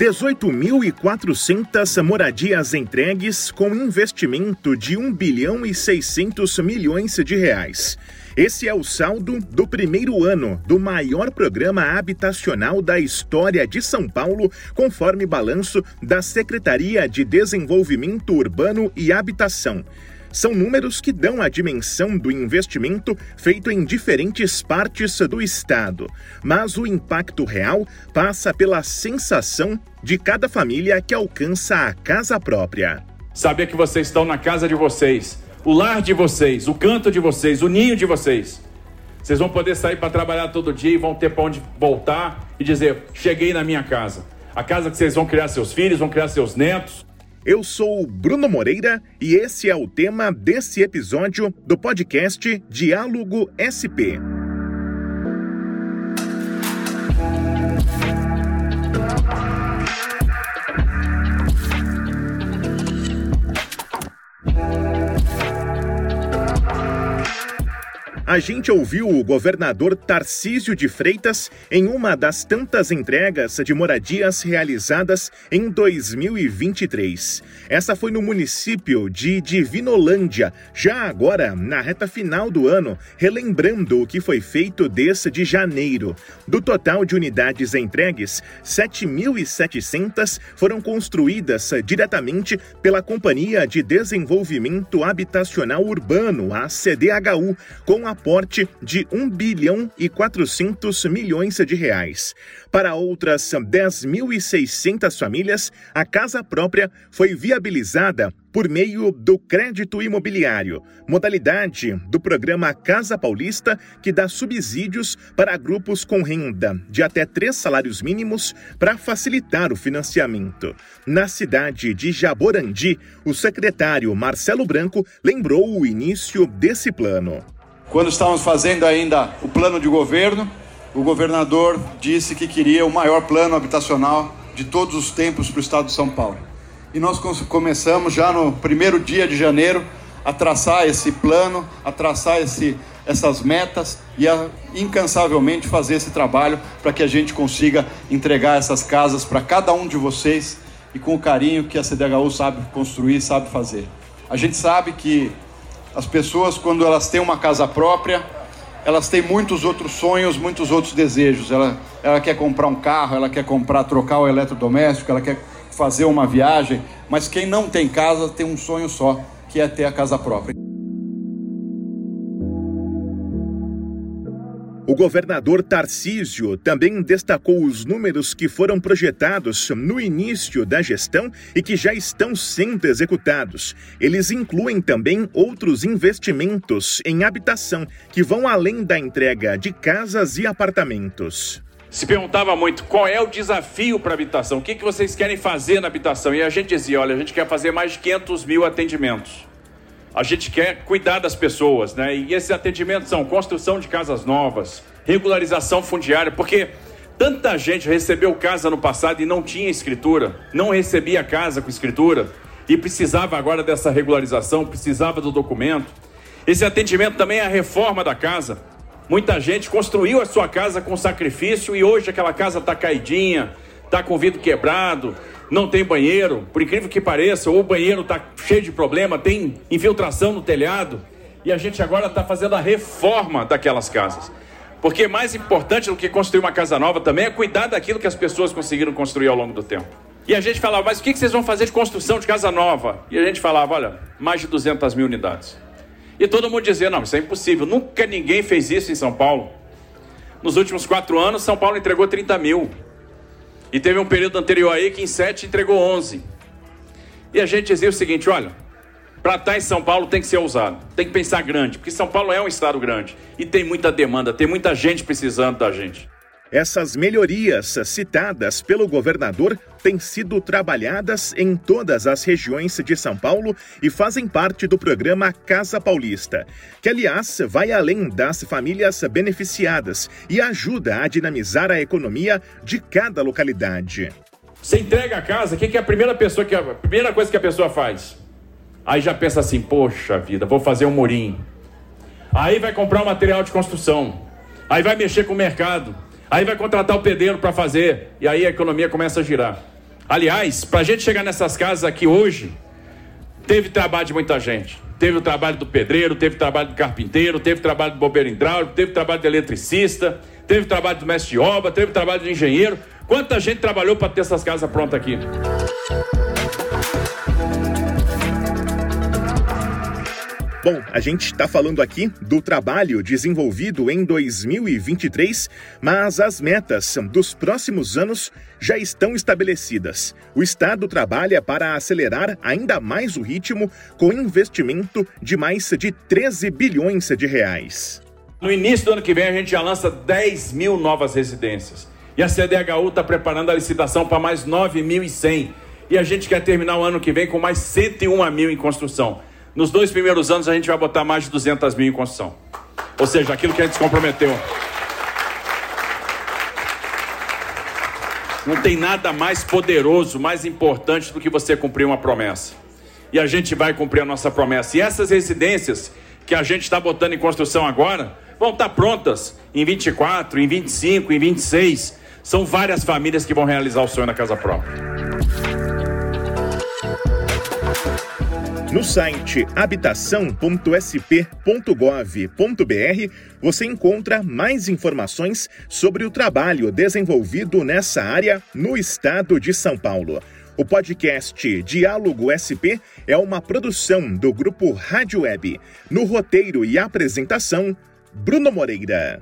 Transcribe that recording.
18.400 moradias entregues com investimento de 1 bilhão e 600 milhões de reais. Esse é o saldo do primeiro ano do maior programa habitacional da história de São Paulo, conforme balanço da Secretaria de Desenvolvimento Urbano e Habitação. São números que dão a dimensão do investimento feito em diferentes partes do estado, mas o impacto real passa pela sensação de cada família que alcança a casa própria. Saber que vocês estão na casa de vocês, o lar de vocês, o canto de vocês, o ninho de vocês. Vocês vão poder sair para trabalhar todo dia e vão ter para onde voltar e dizer: cheguei na minha casa. A casa que vocês vão criar seus filhos, vão criar seus netos. Eu sou Bruno Moreira e esse é o tema desse episódio do podcast Diálogo SP. A gente ouviu o governador Tarcísio de Freitas em uma das tantas entregas de moradias realizadas em 2023. Essa foi no município de Divinolândia, já agora na reta final do ano, relembrando o que foi feito desde janeiro. Do total de unidades entregues, 7.700 foram construídas diretamente pela Companhia de Desenvolvimento Habitacional Urbano, a CDHU, com a aporte de 1 bilhão e 400 milhões de reais. Para outras 10.600 famílias, a casa própria foi viabilizada por meio do crédito imobiliário, modalidade do programa Casa Paulista, que dá subsídios para grupos com renda de até três salários mínimos para facilitar o financiamento. Na cidade de Jaborandi, o secretário Marcelo Branco lembrou o início desse plano. Quando estávamos fazendo ainda o plano de governo, o governador disse que queria o maior plano habitacional de todos os tempos para o estado de São Paulo. E nós começamos já no primeiro dia de janeiro a traçar esse plano, a traçar esse, essas metas e a incansavelmente fazer esse trabalho para que a gente consiga entregar essas casas para cada um de vocês e com o carinho que a CDHU sabe construir, sabe fazer. A gente sabe que as pessoas, quando elas têm uma casa própria, elas têm muitos outros sonhos, muitos outros desejos. Ela, ela quer comprar um carro, ela quer comprar, trocar o eletrodoméstico, ela quer fazer uma viagem. Mas quem não tem casa tem um sonho só, que é ter a casa própria. O governador Tarcísio também destacou os números que foram projetados no início da gestão e que já estão sendo executados. Eles incluem também outros investimentos em habitação que vão além da entrega de casas e apartamentos. Se perguntava muito qual é o desafio para a habitação, o que, que vocês querem fazer na habitação? E a gente dizia: olha, a gente quer fazer mais de 500 mil atendimentos a gente quer cuidar das pessoas, né? E esses atendimentos são construção de casas novas, regularização fundiária, porque tanta gente recebeu casa no passado e não tinha escritura, não recebia casa com escritura e precisava agora dessa regularização, precisava do documento. Esse atendimento também é a reforma da casa. Muita gente construiu a sua casa com sacrifício e hoje aquela casa está caidinha, está com vidro quebrado, não tem banheiro, por incrível que pareça, ou o banheiro está cheio de problema, tem infiltração no telhado, e a gente agora está fazendo a reforma daquelas casas. Porque mais importante do que construir uma casa nova também é cuidar daquilo que as pessoas conseguiram construir ao longo do tempo. E a gente falava, mas o que vocês vão fazer de construção de casa nova? E a gente falava, olha, mais de 200 mil unidades. E todo mundo dizia, não, isso é impossível, nunca ninguém fez isso em São Paulo. Nos últimos quatro anos, São Paulo entregou 30 mil. E teve um período anterior aí que em 7 entregou 11. E a gente dizia o seguinte: olha, para estar em São Paulo tem que ser ousado, tem que pensar grande, porque São Paulo é um estado grande e tem muita demanda, tem muita gente precisando da gente. Essas melhorias citadas pelo governador têm sido trabalhadas em todas as regiões de São Paulo e fazem parte do programa Casa Paulista, que, aliás, vai além das famílias beneficiadas e ajuda a dinamizar a economia de cada localidade. Você entrega a casa, o que, é a primeira, pessoa que, a primeira coisa que a pessoa faz? Aí já pensa assim: poxa vida, vou fazer um murinho. Aí vai comprar um material de construção. Aí vai mexer com o mercado Aí vai contratar o pedreiro para fazer, e aí a economia começa a girar. Aliás, para a gente chegar nessas casas aqui hoje, teve trabalho de muita gente. Teve o trabalho do pedreiro, teve o trabalho do carpinteiro, teve o trabalho do bombeiro hidráulico, teve o trabalho do eletricista, teve o trabalho do mestre de obra, teve o trabalho do engenheiro. Quanta gente trabalhou para ter essas casas prontas aqui? Bom, a gente está falando aqui do trabalho desenvolvido em 2023, mas as metas dos próximos anos já estão estabelecidas. O Estado trabalha para acelerar ainda mais o ritmo com investimento de mais de 13 bilhões de reais. No início do ano que vem, a gente já lança 10 mil novas residências. E a CDHU está preparando a licitação para mais 9.100. E a gente quer terminar o ano que vem com mais 101 mil em construção. Nos dois primeiros anos a gente vai botar mais de 200 mil em construção. Ou seja, aquilo que a gente se comprometeu. Não tem nada mais poderoso, mais importante do que você cumprir uma promessa. E a gente vai cumprir a nossa promessa. E essas residências que a gente está botando em construção agora vão estar tá prontas em 24, em 25, em 26. São várias famílias que vão realizar o sonho na casa própria. No site habitação.sp.gov.br você encontra mais informações sobre o trabalho desenvolvido nessa área no estado de São Paulo. O podcast Diálogo SP é uma produção do grupo Rádio Web. No roteiro e apresentação, Bruno Moreira.